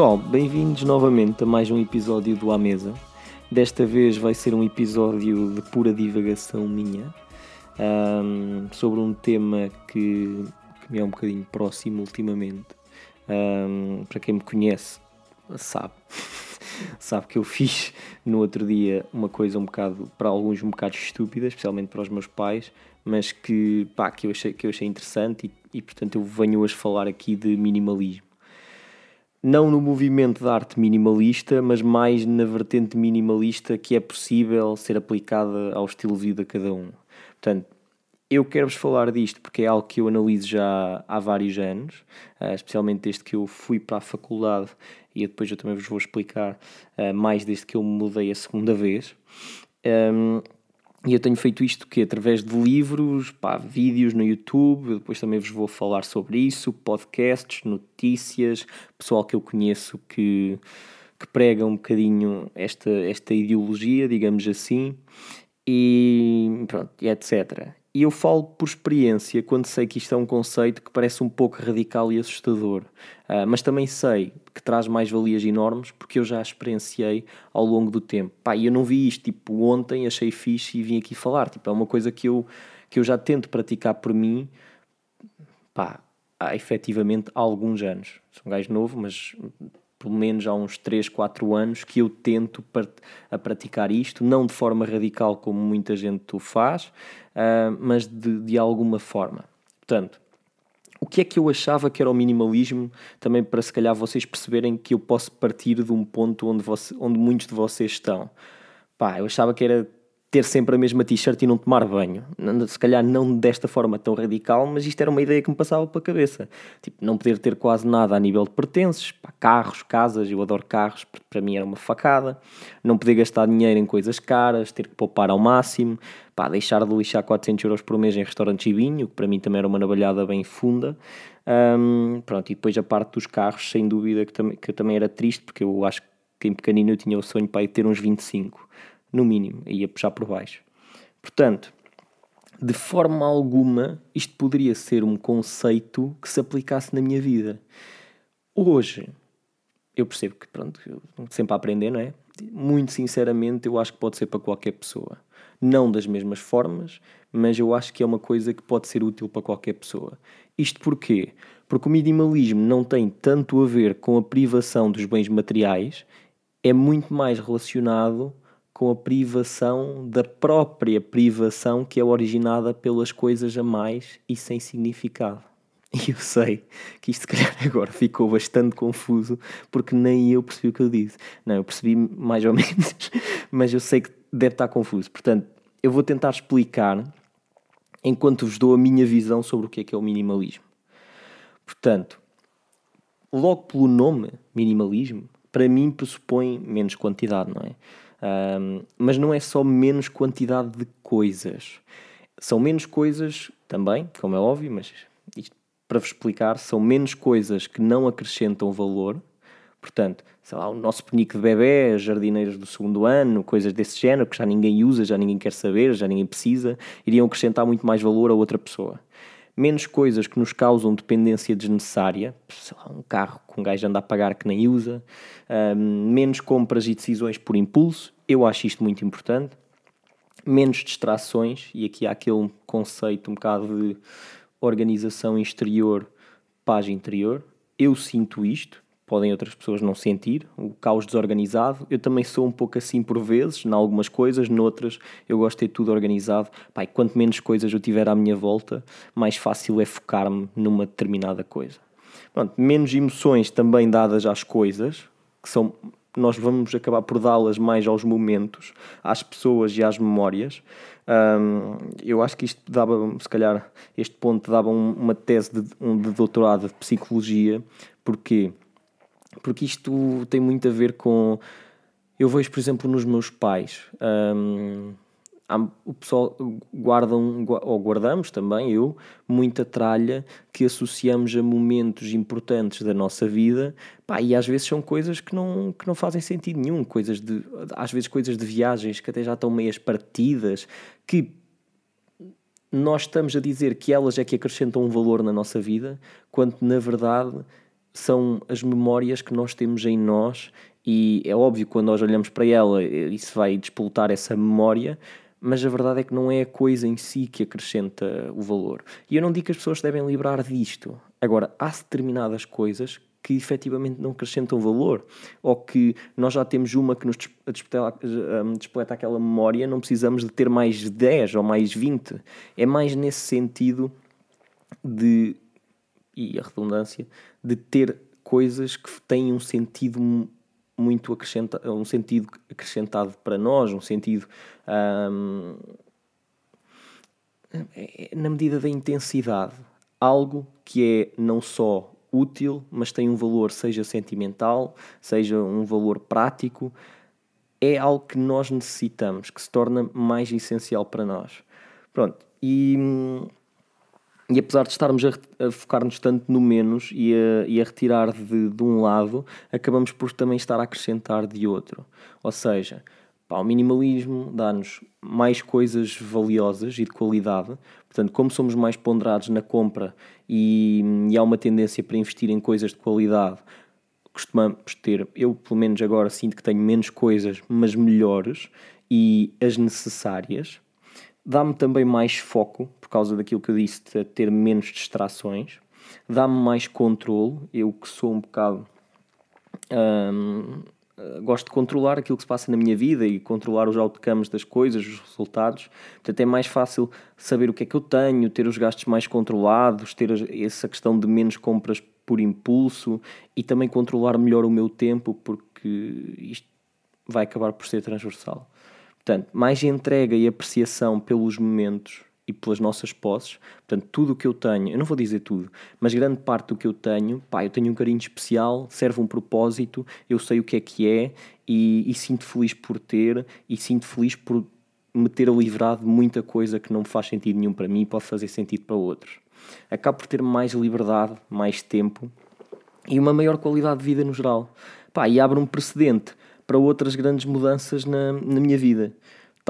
Pessoal, bem-vindos novamente a mais um episódio do À Mesa. Desta vez vai ser um episódio de pura divagação minha um, sobre um tema que, que, me é um bocadinho próximo ultimamente. Um, para quem me conhece, sabe. sabe que eu fiz no outro dia uma coisa um bocado, para alguns um bocado estúpida, especialmente para os meus pais, mas que, pá, que, eu, achei, que eu achei interessante e, e portanto eu venho hoje falar aqui de minimalismo não no movimento da arte minimalista, mas mais na vertente minimalista que é possível ser aplicada ao estilo de vida de cada um. Portanto, eu quero-vos falar disto porque é algo que eu analiso já há vários anos, eh, especialmente desde que eu fui para a faculdade e depois eu também vos vou explicar eh, mais desde que eu me mudei a segunda vez. E eu tenho feito isto que através de livros, pá, vídeos no YouTube, depois também vos vou falar sobre isso, podcasts, notícias, pessoal que eu conheço que, que prega um bocadinho esta, esta ideologia, digamos assim, e pronto, e etc. E eu falo por experiência quando sei que isto é um conceito que parece um pouco radical e assustador, uh, mas também sei que traz mais valias enormes porque eu já experienciei ao longo do tempo. Pá, eu não vi isto tipo ontem, achei fixe e vim aqui falar. Tipo, é uma coisa que eu, que eu já tento praticar por mim pá, há efetivamente alguns anos. Sou um gajo novo, mas pelo menos há uns 3, 4 anos que eu tento a praticar isto, não de forma radical como muita gente o faz, uh, mas de, de alguma forma. Portanto, o que é que eu achava que era o minimalismo, também para se calhar vocês perceberem que eu posso partir de um ponto onde, você, onde muitos de vocês estão. Pá, eu achava que era ter sempre a mesma t-shirt e não tomar banho. Se calhar não desta forma tão radical, mas isto era uma ideia que me passava pela cabeça. Tipo, não poder ter quase nada a nível de pertences, pá, carros, casas, eu adoro carros, para mim era uma facada. Não poder gastar dinheiro em coisas caras, ter que poupar ao máximo, pá, deixar de lixar 400 euros por mês em restaurantes e vinho, que para mim também era uma navalhada bem funda. Um, pronto, e depois a parte dos carros, sem dúvida que, tam que também era triste, porque eu acho que em pequenino eu tinha o sonho para ter uns 25 no mínimo, ia puxar por baixo. Portanto, de forma alguma, isto poderia ser um conceito que se aplicasse na minha vida. Hoje, eu percebo que, pronto, sempre a aprender, não é? Muito sinceramente, eu acho que pode ser para qualquer pessoa. Não das mesmas formas, mas eu acho que é uma coisa que pode ser útil para qualquer pessoa. Isto porquê? Porque o minimalismo não tem tanto a ver com a privação dos bens materiais, é muito mais relacionado com a privação da própria privação que é originada pelas coisas a mais e sem significado. E eu sei que isto, se calhar, agora ficou bastante confuso porque nem eu percebi o que eu disse. Não, eu percebi mais ou menos, mas eu sei que deve estar confuso. Portanto, eu vou tentar explicar enquanto vos dou a minha visão sobre o que é que é o minimalismo. Portanto, logo pelo nome, minimalismo, para mim pressupõe menos quantidade, não é? Um, mas não é só menos quantidade de coisas. São menos coisas também, como é óbvio, mas isto, para vos explicar, são menos coisas que não acrescentam valor. Portanto, sei lá, o nosso penico de bebê, as jardineiras do segundo ano, coisas desse género que já ninguém usa, já ninguém quer saber, já ninguém precisa, iriam acrescentar muito mais valor a outra pessoa menos coisas que nos causam dependência desnecessária, um carro que um gajo anda a pagar que nem usa, um, menos compras e decisões por impulso, eu acho isto muito importante, menos distrações, e aqui há aquele conceito um bocado de organização exterior, paz interior, eu sinto isto, podem outras pessoas não sentir, o caos desorganizado. Eu também sou um pouco assim por vezes, em algumas coisas, noutras eu gosto de ter tudo organizado. Pai, quanto menos coisas eu tiver à minha volta, mais fácil é focar-me numa determinada coisa. Pronto, menos emoções também dadas às coisas, que são nós vamos acabar por dá-las mais aos momentos, às pessoas e às memórias. Um, eu acho que isto dava, se calhar, este ponto dava uma tese de, um, de doutorado de psicologia, porque porque isto tem muito a ver com. Eu vejo, por exemplo, nos meus pais. Um, o pessoal guardam, ou guardamos também, eu, muita tralha que associamos a momentos importantes da nossa vida, pá, e às vezes são coisas que não, que não fazem sentido nenhum, coisas de, às vezes coisas de viagens que até já estão meias partidas, que nós estamos a dizer que elas é que acrescentam um valor na nossa vida, quando na verdade são as memórias que nós temos em nós e é óbvio quando nós olhamos para ela isso vai despoltar essa memória, mas a verdade é que não é a coisa em si que acrescenta o valor. E eu não digo que as pessoas devem livrar disto. Agora, há determinadas coisas que efetivamente não acrescentam valor, ou que nós já temos uma que nos despleta aquela memória, não precisamos de ter mais 10 ou mais 20. É mais nesse sentido de, e a redundância, de ter coisas que têm um sentido muito acrescentado, um sentido acrescentado para nós, um sentido hum, na medida da intensidade. Algo que é não só útil, mas tem um valor, seja sentimental, seja um valor prático, é algo que nós necessitamos, que se torna mais essencial para nós. Pronto, e, e apesar de estarmos a, a focar-nos tanto no menos e a, e a retirar de, de um lado, acabamos por também estar a acrescentar de outro. Ou seja, Pá, o minimalismo dá-nos mais coisas valiosas e de qualidade. Portanto, como somos mais ponderados na compra e, e há uma tendência para investir em coisas de qualidade, costumamos ter, eu pelo menos agora sinto que tenho menos coisas, mas melhores e as necessárias. Dá-me também mais foco, causa daquilo que eu disse, de ter menos distrações. Dá-me mais controle, eu que sou um bocado. Hum, gosto de controlar aquilo que se passa na minha vida e controlar os outcomes das coisas, os resultados. Portanto, é mais fácil saber o que é que eu tenho, ter os gastos mais controlados, ter essa questão de menos compras por impulso e também controlar melhor o meu tempo, porque isto vai acabar por ser transversal. Portanto, mais entrega e apreciação pelos momentos e pelas nossas posses. Portanto, tudo o que eu tenho, eu não vou dizer tudo, mas grande parte do que eu tenho, pá, eu tenho um carinho especial, serve um propósito, eu sei o que é que é e, e sinto feliz por ter e sinto feliz por me ter livrado de muita coisa que não faz sentido nenhum para mim e pode fazer sentido para outros. Acabo por ter mais liberdade, mais tempo e uma maior qualidade de vida no geral. Pá, e abre um precedente para outras grandes mudanças na, na minha vida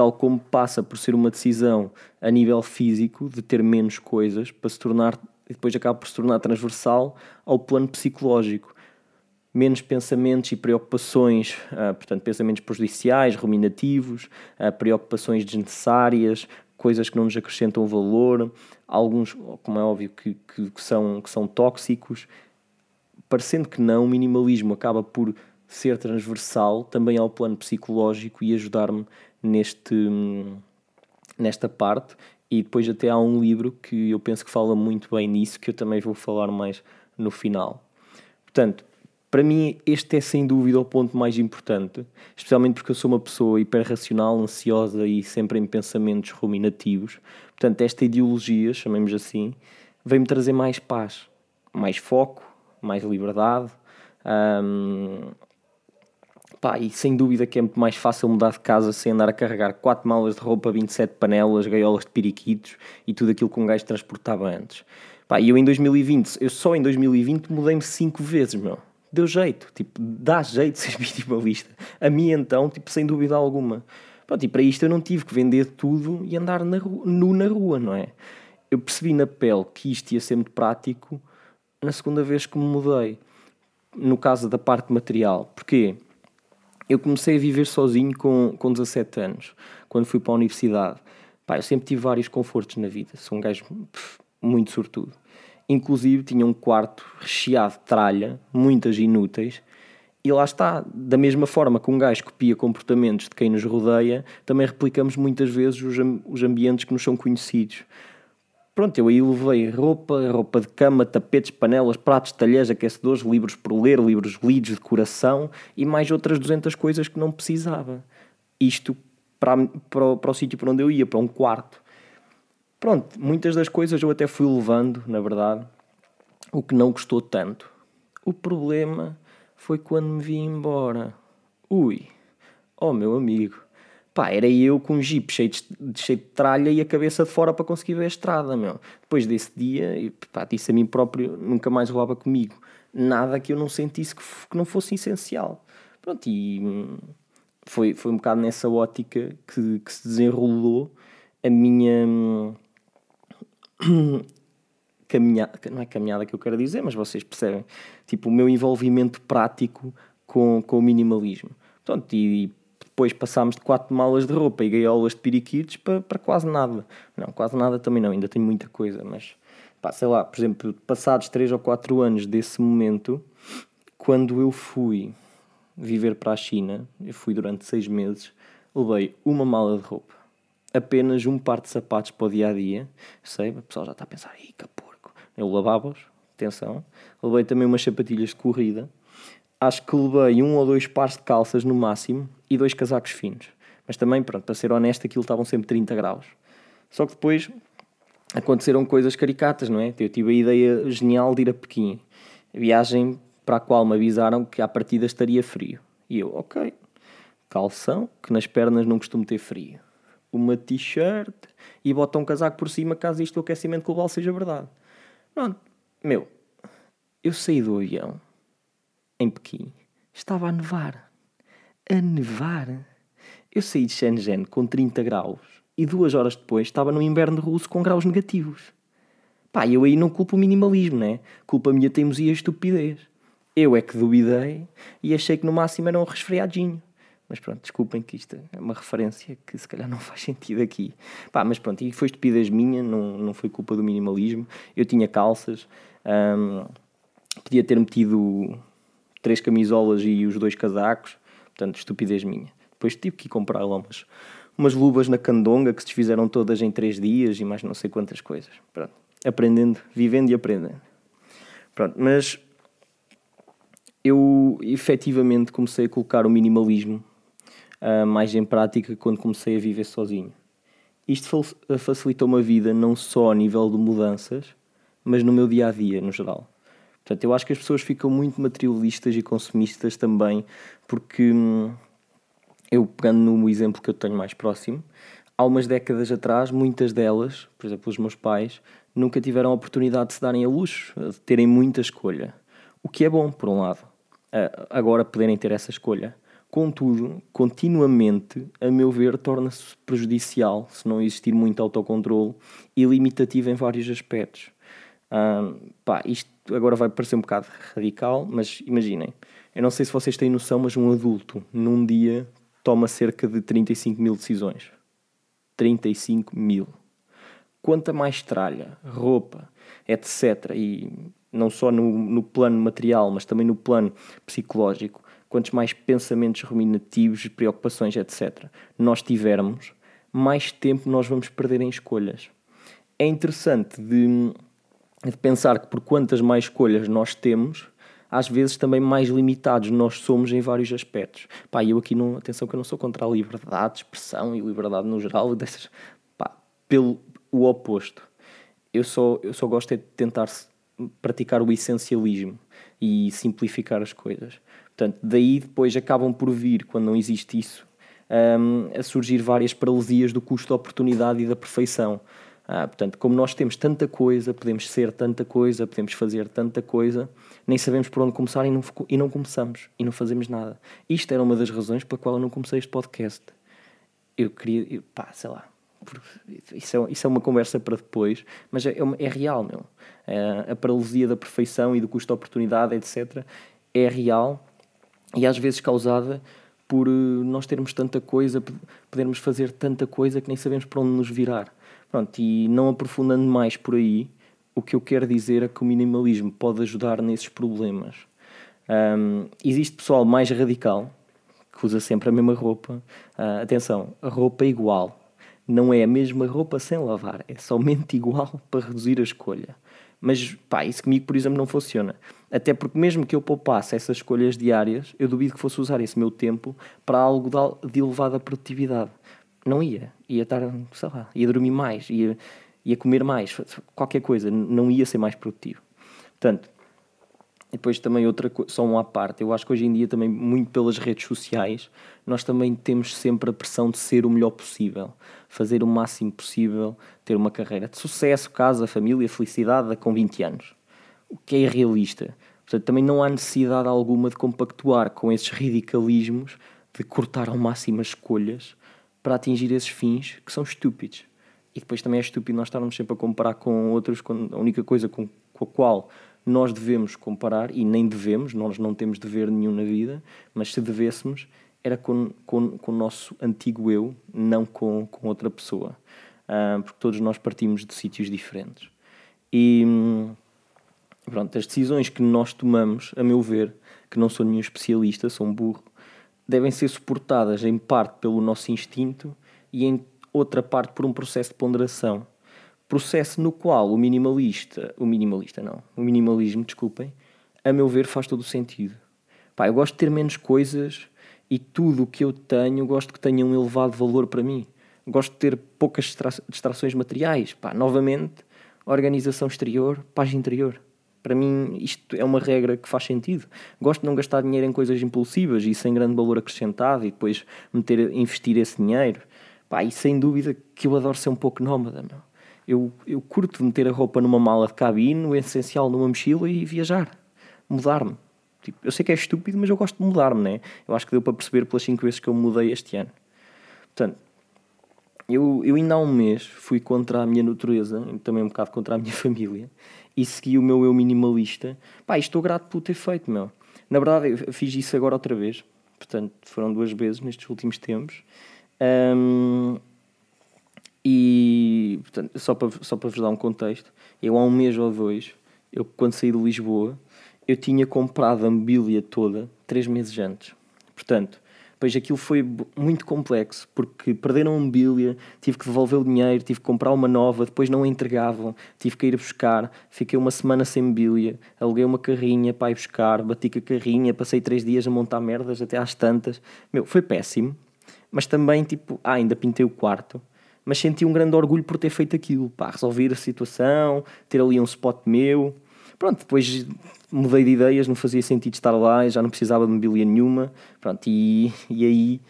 tal como passa por ser uma decisão a nível físico de ter menos coisas para se tornar e depois acaba por se tornar transversal ao plano psicológico. Menos pensamentos e preocupações, uh, portanto, pensamentos prejudiciais, ruminativos, uh, preocupações desnecessárias, coisas que não nos acrescentam valor, alguns, como é óbvio, que, que, que, são, que são tóxicos. Parecendo que não, o minimalismo acaba por ser transversal também ao plano psicológico e ajudar-me neste, nesta parte. E depois até há um livro que eu penso que fala muito bem nisso, que eu também vou falar mais no final. Portanto, para mim este é sem dúvida o ponto mais importante, especialmente porque eu sou uma pessoa hiperracional, ansiosa e sempre em pensamentos ruminativos. Portanto, esta ideologia, chamemos assim, vem-me trazer mais paz, mais foco, mais liberdade, hum, Pá, e sem dúvida que é muito mais fácil mudar de casa sem andar a carregar 4 malas de roupa, 27 panelas, gaiolas de periquitos e tudo aquilo que um gajo transportava antes. Pá, e eu em 2020, eu só em 2020 mudei-me 5 vezes, meu. Deu jeito, tipo, dá jeito ser minimalista. A mim então, tipo, sem dúvida alguma. Pronto, e para isto eu não tive que vender tudo e andar na rua, nu na rua, não é? Eu percebi na pele que isto ia ser muito prático na segunda vez que me mudei. No caso da parte material. Porquê? Eu comecei a viver sozinho com, com 17 anos, quando fui para a universidade. Pá, eu sempre tive vários confortos na vida, sou um gajo pff, muito sortudo. Inclusive tinha um quarto recheado de tralha, muitas inúteis, e lá está, da mesma forma que um gajo copia comportamentos de quem nos rodeia, também replicamos muitas vezes os, os ambientes que nos são conhecidos. Pronto, eu aí levei roupa, roupa de cama, tapetes, panelas, pratos, talheres, aquecedores, livros por ler, livros lidos, decoração e mais outras 200 coisas que não precisava. Isto para, para, para o sítio para onde eu ia, para um quarto. Pronto, muitas das coisas eu até fui levando, na verdade, o que não gostou tanto. O problema foi quando me vi embora. Ui, oh meu amigo, Pá, era eu com um jeep cheio de, cheio de tralha e a cabeça de fora para conseguir ver a estrada, meu. Depois desse dia, pá, disse a mim próprio, nunca mais rolava comigo. Nada que eu não sentisse que, que não fosse essencial. Pronto, e foi, foi um bocado nessa ótica que, que se desenrolou a minha... Caminhada, não é caminhada que eu quero dizer, mas vocês percebem, tipo, o meu envolvimento prático com, com o minimalismo. Portanto, e depois passámos de quatro malas de roupa e gaiolas de periquitos para, para quase nada. Não, quase nada também não, ainda tenho muita coisa, mas pá, sei lá, por exemplo, passados três ou quatro anos desse momento, quando eu fui viver para a China, eu fui durante seis meses, levei uma mala de roupa, apenas um par de sapatos para o dia a dia. Sei, o pessoal já está a pensar, ih, que porco. Eu lavava-os, atenção. Levei também umas sapatilhas de corrida. Acho que levei um ou dois pares de calças no máximo e dois casacos finos. Mas também, pronto, para ser honesto, aquilo estavam sempre 30 graus. Só que depois aconteceram coisas caricatas, não é? Eu tive a ideia genial de ir a Pequim. Viagem para a qual me avisaram que à partida estaria frio. E eu, ok, calção, que nas pernas não costumo ter frio. Uma t-shirt e bota um casaco por cima caso isto do aquecimento global seja verdade. Pronto, meu, eu saí do avião em Pequim, estava a nevar. A nevar. Eu saí de Shenzhen com 30 graus e duas horas depois estava no inverno russo com graus negativos. Pá, eu aí não culpo o minimalismo, né? Culpa a minha teimosia e estupidez. Eu é que duvidei e achei que no máximo era um resfriadinho. Mas pronto, desculpem que isto é uma referência que se calhar não faz sentido aqui. Pá, mas pronto, e foi estupidez minha, não, não foi culpa do minimalismo. Eu tinha calças, hum, podia ter metido três camisolas e os dois casacos, portanto, estupidez minha. Depois tive que ir comprar lá umas, umas luvas na candonga que se desfizeram todas em três dias e mais não sei quantas coisas. Pronto, aprendendo, vivendo e aprendendo. Pronto, mas eu efetivamente comecei a colocar o minimalismo uh, mais em prática quando comecei a viver sozinho. Isto facilitou-me a vida não só a nível de mudanças, mas no meu dia a dia, no geral. Portanto, eu acho que as pessoas ficam muito materialistas e consumistas também, porque hum, eu, pegando no exemplo que eu tenho mais próximo, há umas décadas atrás, muitas delas, por exemplo, os meus pais, nunca tiveram a oportunidade de se darem a luxo, de terem muita escolha. O que é bom, por um lado, agora poderem ter essa escolha. Contudo, continuamente, a meu ver, torna-se prejudicial se não existir muito autocontrole e limitativo em vários aspectos. pá, isto agora vai parecer um bocado radical, mas imaginem, eu não sei se vocês têm noção, mas um adulto num dia toma cerca de 35 mil decisões. 35 mil. Quanta mais tralha, roupa, etc. E não só no, no plano material, mas também no plano psicológico, quantos mais pensamentos ruminativos, preocupações, etc., nós tivermos, mais tempo nós vamos perder em escolhas. É interessante de, de pensar que por quantas mais escolhas nós temos, às vezes também mais limitados nós somos em vários aspectos. Pá, eu aqui não, atenção que eu não sou contra a liberdade de expressão e liberdade no geral, dessas, pá, pelo o oposto. Eu só, eu só gosto é de tentar praticar o essencialismo e simplificar as coisas. Portanto, daí depois acabam por vir, quando não existe isso, um, a surgir várias paralisias do custo da oportunidade e da perfeição. Ah, portanto, como nós temos tanta coisa, podemos ser tanta coisa, podemos fazer tanta coisa, nem sabemos por onde começar e não, e não começamos e não fazemos nada. Isto era uma das razões pela qual eu não comecei este podcast. Eu queria, eu, pá, sei lá, isso é, isso é uma conversa para depois, mas é, é, é real, meu. É, a paralisia da perfeição e do custo de oportunidade, etc., é real e às vezes causada por eh, nós termos tanta coisa, podermos fazer tanta coisa que nem sabemos para onde nos virar. Pronto, e não aprofundando mais por aí, o que eu quero dizer é que o minimalismo pode ajudar nesses problemas. Um, existe pessoal mais radical que usa sempre a mesma roupa. Uh, atenção, a roupa é igual não é a mesma roupa sem lavar, é somente igual para reduzir a escolha. Mas pá, isso comigo, por exemplo, não funciona. Até porque, mesmo que eu poupasse essas escolhas diárias, eu duvido que fosse usar esse meu tempo para algo de elevada produtividade. Não ia. Ia estar, sei lá, ia dormir mais, ia, ia comer mais, qualquer coisa. Não ia ser mais produtivo. Portanto, depois também outra coisa, só uma à parte, eu acho que hoje em dia também, muito pelas redes sociais, nós também temos sempre a pressão de ser o melhor possível, fazer o máximo possível, ter uma carreira de sucesso, casa, família, felicidade com 20 anos. O que é irrealista. Portanto, também não há necessidade alguma de compactuar com esses radicalismos de cortar ao máximo as escolhas para atingir esses fins que são estúpidos. E depois também é estúpido nós estarmos sempre a comparar com outros, quando a única coisa com, com a qual nós devemos comparar, e nem devemos, nós não temos dever nenhum na vida, mas se devêssemos, era com, com, com o nosso antigo eu, não com, com outra pessoa. Uh, porque todos nós partimos de sítios diferentes. E pronto, as decisões que nós tomamos, a meu ver, que não sou nenhum especialista, sou um burro, devem ser suportadas em parte pelo nosso instinto e em outra parte por um processo de ponderação. Processo no qual o minimalista, o minimalista não, o minimalismo, desculpem, a meu ver faz todo o sentido. Pá, eu gosto de ter menos coisas e tudo o que eu tenho gosto que tenha um elevado valor para mim. Gosto de ter poucas distrações materiais. Pá, novamente, organização exterior, paz interior. Para mim, isto é uma regra que faz sentido. Gosto de não gastar dinheiro em coisas impulsivas e sem grande valor acrescentado e depois meter, investir esse dinheiro. Pá, e sem dúvida que eu adoro ser um pouco nómada, meu. Eu, eu curto meter a roupa numa mala de cabine, o essencial numa mochila e viajar. Mudar-me. Tipo, eu sei que é estúpido, mas eu gosto de mudar-me, né? Eu acho que deu para perceber pelas 5 vezes que eu mudei este ano. Portanto, eu, eu ainda há um mês fui contra a minha natureza, também um bocado contra a minha família, e segui o meu eu minimalista. Pá, estou grato por ter feito, meu. Na verdade, eu fiz isso agora outra vez. Portanto, foram duas vezes nestes últimos tempos. Um, e, portanto, só para, só para vos dar um contexto, eu há um mês ou dois, eu quando saí de Lisboa, eu tinha comprado a mobília toda três meses antes. Portanto, Pois aquilo foi muito complexo, porque perderam a mobília, tive que devolver o dinheiro, tive que comprar uma nova, depois não a entregavam, tive que ir buscar, fiquei uma semana sem mobília, aluguei uma carrinha para ir buscar, bati com a carrinha, passei três dias a montar merdas até às tantas. Meu, foi péssimo, mas também, tipo, ah, ainda pintei o quarto, mas senti um grande orgulho por ter feito aquilo, pá, resolver a situação, ter ali um spot meu. Pronto, depois mudei de ideias, não fazia sentido estar lá, já não precisava de mobília nenhuma, pronto, e, e aí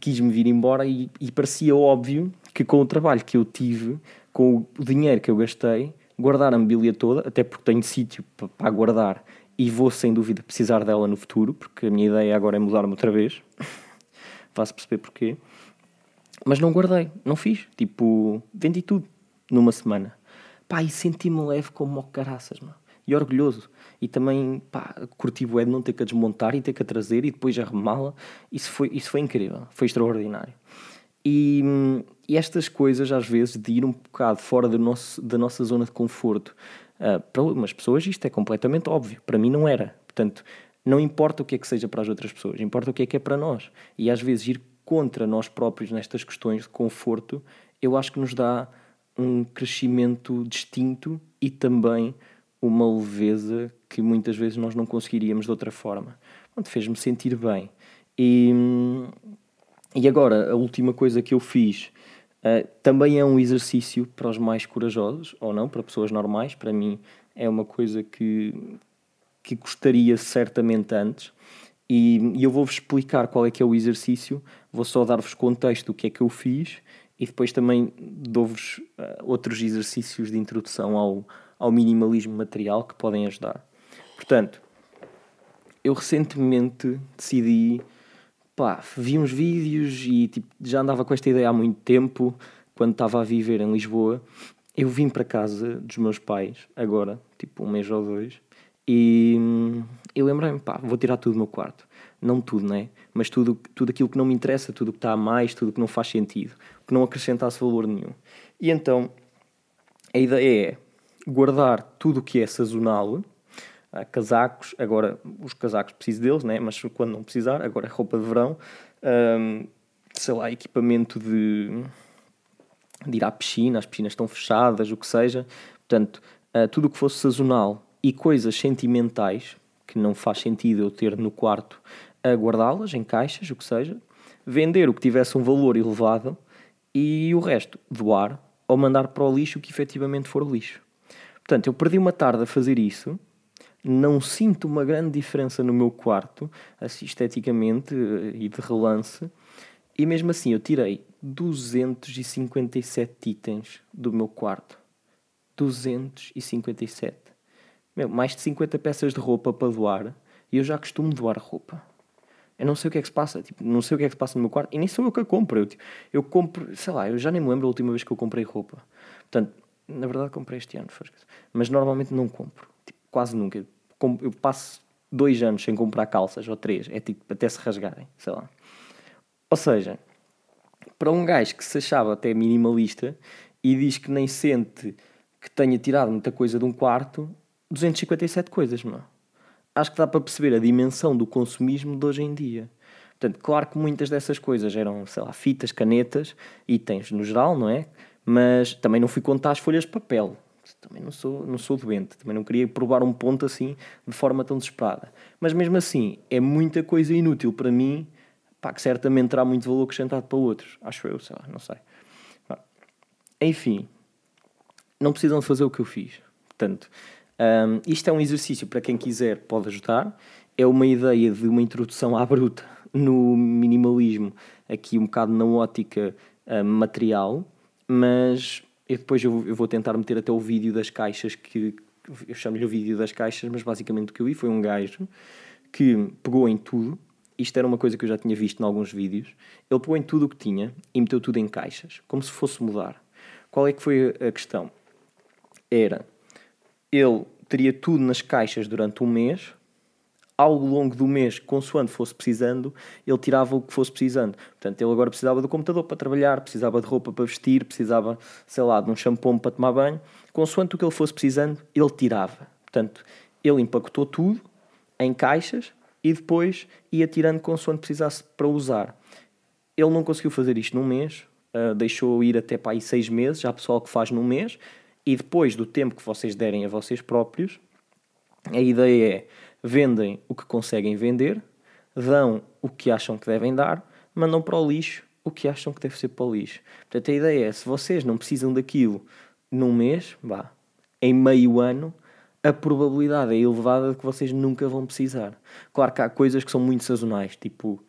quis-me vir embora e, e, parecia óbvio que com o trabalho que eu tive, com o dinheiro que eu gastei, guardar a mobília toda, até porque tenho sítio para guardar e vou sem dúvida precisar dela no futuro, porque a minha ideia agora é mudar-me outra vez, faço perceber porquê, mas não guardei, não fiz, tipo, vendi tudo numa semana. Pá, e senti-me leve como caraças, mano e orgulhoso. E também, pá, curti o de não ter que a desmontar e ter que a trazer e depois arrumá-la. Isso foi, isso foi incrível, foi extraordinário. E, e, estas coisas, às vezes, de ir um bocado fora do nosso, da nossa zona de conforto, uh, para algumas pessoas isto é completamente óbvio. Para mim não era. Portanto, não importa o que é que seja para as outras pessoas, importa o que é que é para nós. E às vezes ir contra nós próprios nestas questões de conforto, eu acho que nos dá um crescimento distinto e também uma leveza que muitas vezes nós não conseguiríamos de outra forma. Fez-me sentir bem. E, e agora, a última coisa que eu fiz uh, também é um exercício para os mais corajosos, ou não, para pessoas normais. Para mim, é uma coisa que, que gostaria certamente antes. E, e eu vou-vos explicar qual é que é o exercício, vou só dar-vos contexto do que é que eu fiz e depois também dou-vos uh, outros exercícios de introdução ao, ao minimalismo material que podem ajudar. Portanto, eu recentemente decidi, pá, vi uns vídeos e tipo, já andava com esta ideia há muito tempo, quando estava a viver em Lisboa. Eu vim para casa dos meus pais, agora, tipo um mês ou dois, e eu lembrei-me, pá, vou tirar tudo do meu quarto. Não tudo, né? Mas tudo, tudo aquilo que não me interessa, tudo que está a mais, tudo que não faz sentido, que não acrescentasse valor nenhum. E então, a ideia é, guardar tudo o que é sazonal, ah, casacos, agora os casacos preciso deles, né? mas quando não precisar, agora é roupa de verão, sei lá, equipamento de, de ir à piscina, as piscinas estão fechadas, o que seja, portanto, uh, tudo o que fosse sazonal e coisas sentimentais, que não faz sentido eu ter no quarto, a guardá-las em caixas, o que seja, vender o que tivesse um valor elevado e o resto doar ou mandar para o lixo o que efetivamente for lixo. Portanto, eu perdi uma tarde a fazer isso, não sinto uma grande diferença no meu quarto, assim, esteticamente eh, e de relance, e mesmo assim eu tirei 257 itens do meu quarto. 257. Meu, mais de 50 peças de roupa para doar, e eu já costumo doar roupa. Eu não sei o que é que se passa, tipo, não sei o que é que se passa no meu quarto e nem sou eu que a compro. Eu, tipo, eu compro, sei lá, eu já nem me lembro a última vez que eu comprei roupa. Portanto, na verdade comprei este ano, mas normalmente não compro, tipo, quase nunca. Eu passo dois anos sem comprar calças, ou três, é tipo até se rasgarem, sei lá. Ou seja, para um gajo que se achava até minimalista e diz que nem sente que tenha tirado muita coisa de um quarto, 257 coisas, mano. Acho que dá para perceber a dimensão do consumismo de hoje em dia. Portanto, claro que muitas dessas coisas eram, sei lá, fitas, canetas, itens no geral, não é? Mas também não fui contar as folhas de papel. Também não sou, não sou doente, também não queria provar um ponto assim de forma tão desesperada. Mas mesmo assim, é muita coisa inútil para mim, pá, que certamente terá muito valor acrescentado para outros. Acho eu, sei lá, não sei. Enfim, não precisam de fazer o que eu fiz. Portanto, um, isto é um exercício para quem quiser, pode ajudar. É uma ideia de uma introdução à bruta no minimalismo, aqui um bocado na ótica uh, material, mas eu depois eu, eu, vou tentar meter até o vídeo das caixas, que eu chamo-lhe o vídeo das caixas, mas basicamente o que eu vi foi um gajo que pegou em tudo. Isto era uma coisa que eu já tinha visto em alguns vídeos. Ele pegou em tudo o que tinha e meteu tudo em caixas, como se fosse mudar. Qual é que foi a questão? Era ele teria tudo nas caixas durante um mês, ao longo do mês, consoante fosse precisando, ele tirava o que fosse precisando. Portanto, ele agora precisava do computador para trabalhar, precisava de roupa para vestir, precisava, sei lá, de um shampoo para tomar banho. Consoante o que ele fosse precisando, ele tirava. Portanto, ele empacotou tudo em caixas e depois ia tirando consoante precisasse para usar. Ele não conseguiu fazer isto num mês, uh, deixou ir até para aí seis meses. Há pessoal que faz num mês, e depois do tempo que vocês derem a vocês próprios, a ideia é vendem o que conseguem vender, dão o que acham que devem dar, mandam para o lixo o que acham que deve ser para o lixo. Portanto, a ideia é, se vocês não precisam daquilo num mês, vá, em meio ano, a probabilidade é elevada de que vocês nunca vão precisar. Claro que há coisas que são muito sazonais, tipo,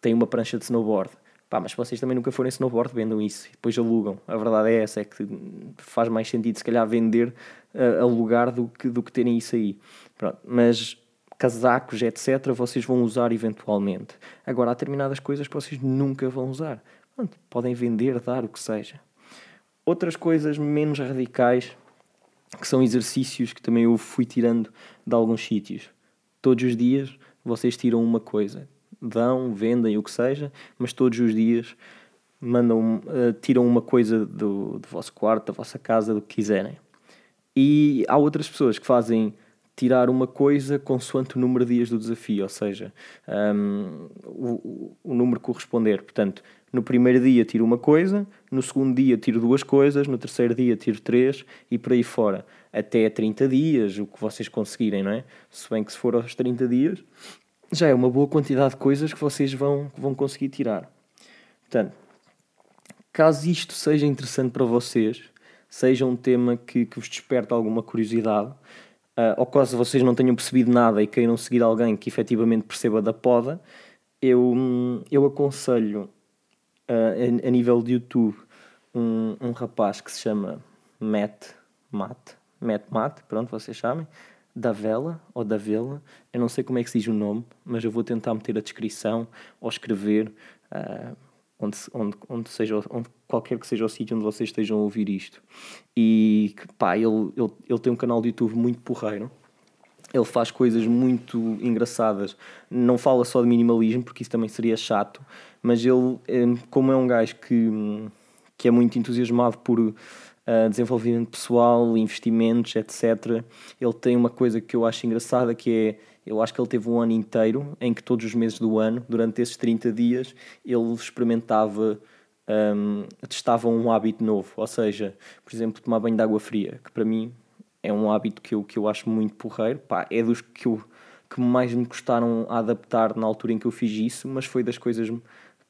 tem uma prancha de snowboard. Pá, mas vocês também nunca forem snowboard, vendam isso e depois alugam. A verdade é essa, é que faz mais sentido se calhar vender, uh, alugar do que, do que terem isso aí. Pronto, mas casacos, etc., vocês vão usar eventualmente. Agora, há determinadas coisas que vocês nunca vão usar. Pronto, podem vender, dar, o que seja. Outras coisas menos radicais, que são exercícios que também eu fui tirando de alguns sítios. Todos os dias vocês tiram uma coisa dão, vendem, o que seja, mas todos os dias mandam, uh, tiram uma coisa do, do vosso quarto, da vossa casa, do que quiserem. E há outras pessoas que fazem tirar uma coisa consoante o número de dias do desafio, ou seja, um, o, o número corresponder. Portanto, no primeiro dia tiro uma coisa, no segundo dia tiro duas coisas, no terceiro dia tiro três e por aí fora. Até 30 dias, o que vocês conseguirem, não é? Se bem que se for aos 30 dias, já é uma boa quantidade de coisas que vocês vão, vão conseguir tirar. Portanto, caso isto seja interessante para vocês, seja um tema que, que vos desperte alguma curiosidade, uh, ou caso vocês não tenham percebido nada e queiram seguir alguém que efetivamente perceba da poda, eu, eu aconselho uh, a, a, nível de YouTube um, um rapaz que se chama Matt, Matt, Matt Matt, pronto, vocês sabem, da Vela ou da Vela, eu não sei como é que se diz o nome, mas eu vou tentar meter a descrição ou escrever uh, onde, onde, onde, seja, onde qualquer que seja o sítio onde vocês estejam a ouvir isto. E pá, ele, ele, ele tem um canal de YouTube muito porreiro. Ele faz coisas muito engraçadas. Não fala só de minimalismo, porque isso também seria chato, mas ele, eh, como é um gajo que, que é muito entusiasmado por uh, desenvolvimento pessoal, investimentos, etc. Ele tem uma coisa que eu acho engraçada que é, eu acho que ele teve um ano inteiro em que todos os meses do ano, durante esses 30 dias, ele experimentava, um, testava um hábito novo. Ou seja, por exemplo, tomar banho de água fria, que para mim é um hábito que eu, que eu acho muito porreiro. Pá, é dos que, eu, que mais me custaram a adaptar na altura em que eu fiz isso, mas foi das coisas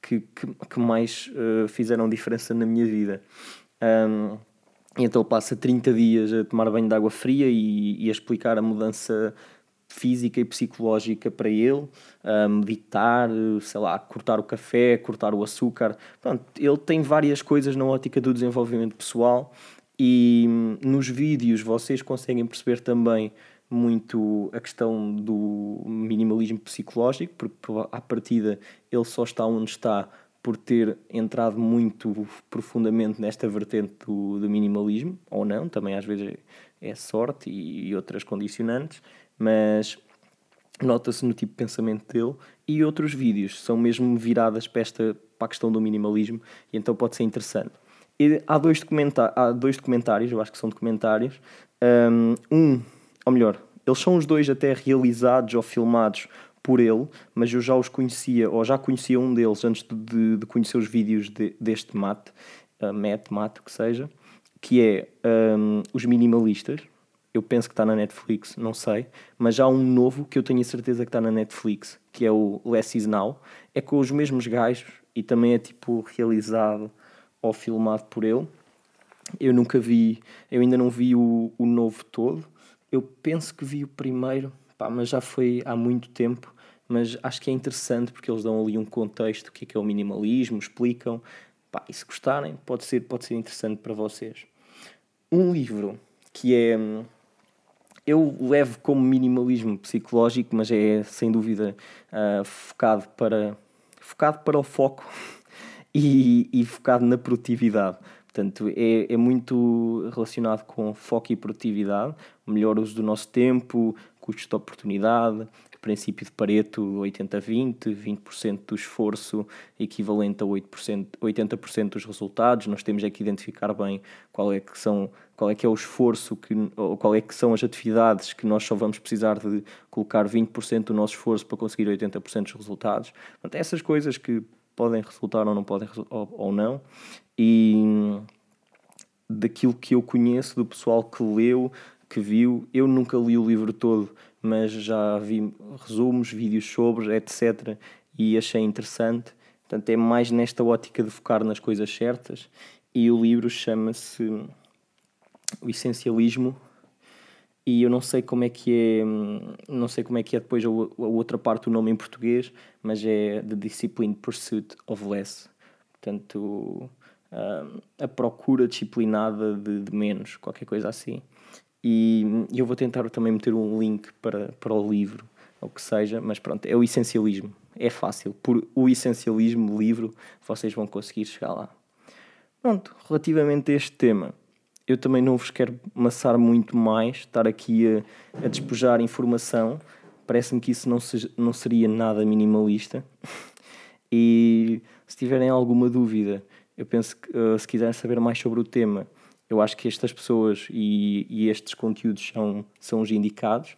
que, que, que mais uh, fizeram diferença na minha vida. Um, e então ele passa 30 dias a tomar banho de água fria e, e a explicar a mudança física e psicológica para ele, a meditar, sei lá, cortar o café, cortar o açúcar. Pronto, ele tem várias coisas na ótica do desenvolvimento pessoal e hum, nos vídeos vocês conseguem perceber também muito a questão do minimalismo psicológico, porque à partida ele só está onde está por ter entrado muito profundamente nesta vertente do, do minimalismo, ou não, também às vezes é sorte e, e outras condicionantes, mas nota-se no tipo de pensamento dele e outros vídeos são mesmo viradas para, esta, para a questão do minimalismo e então pode ser interessante. E há, dois há dois documentários, eu acho que são documentários, um, ou melhor, eles são os dois até realizados ou filmados por ele, mas eu já os conhecia, ou já conhecia um deles antes de, de conhecer os vídeos de, deste Matt, uh, Matt, Matt, que seja, que é um, Os Minimalistas. Eu penso que está na Netflix, não sei, mas há um novo que eu tenho a certeza que está na Netflix, que é o Less Is Now. É com os mesmos gajos e também é tipo realizado ou filmado por ele. Eu nunca vi, eu ainda não vi o, o novo todo. Eu penso que vi o primeiro, pá, mas já foi há muito tempo. Mas acho que é interessante porque eles dão ali um contexto, o que é, que é o minimalismo, explicam. Pá, e se gostarem, pode ser, pode ser interessante para vocês. Um livro que é. Eu levo como minimalismo psicológico, mas é sem dúvida uh, focado, para, focado para o foco e, e focado na produtividade. Portanto, é, é muito relacionado com foco e produtividade, melhor uso do nosso tempo, custos de oportunidade, princípio de Pareto 80-20, 20%, do esforço equivalente a 8%, 80% dos resultados. Nós temos é que identificar bem qual é que são qual é que é o esforço que ou qual é que são as atividades que nós só vamos precisar de colocar 20% do nosso esforço para conseguir 80% dos resultados. Portanto, essas coisas que podem resultar ou não podem ou, ou não e daquilo que eu conheço do pessoal que leu, que viu, eu nunca li o livro todo mas já vi resumos, vídeos sobre, etc. E achei interessante. Portanto, é mais nesta ótica de focar nas coisas certas. E o livro chama-se O Essencialismo. E eu não sei como é que é, não sei como é que é depois a, outra parte do nome em português, mas é The Disciplined Pursuit of Less. Portanto, a procura disciplinada de menos, qualquer coisa assim. E eu vou tentar também meter um link para, para o livro, ou que seja, mas pronto, é o essencialismo. É fácil. Por o essencialismo livro, vocês vão conseguir chegar lá. Pronto, relativamente a este tema, eu também não vos quero maçar muito mais, estar aqui a, a despejar informação. Parece-me que isso não, não seria nada minimalista. e se tiverem alguma dúvida, eu penso que uh, se quiserem saber mais sobre o tema, eu acho que estas pessoas e, e, estes conteúdos são, são os indicados.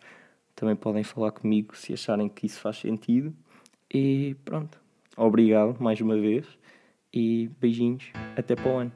Também podem falar comigo se acharem que isso faz sentido. E pronto. Obrigado mais uma vez. E beijinhos. Até para o ano.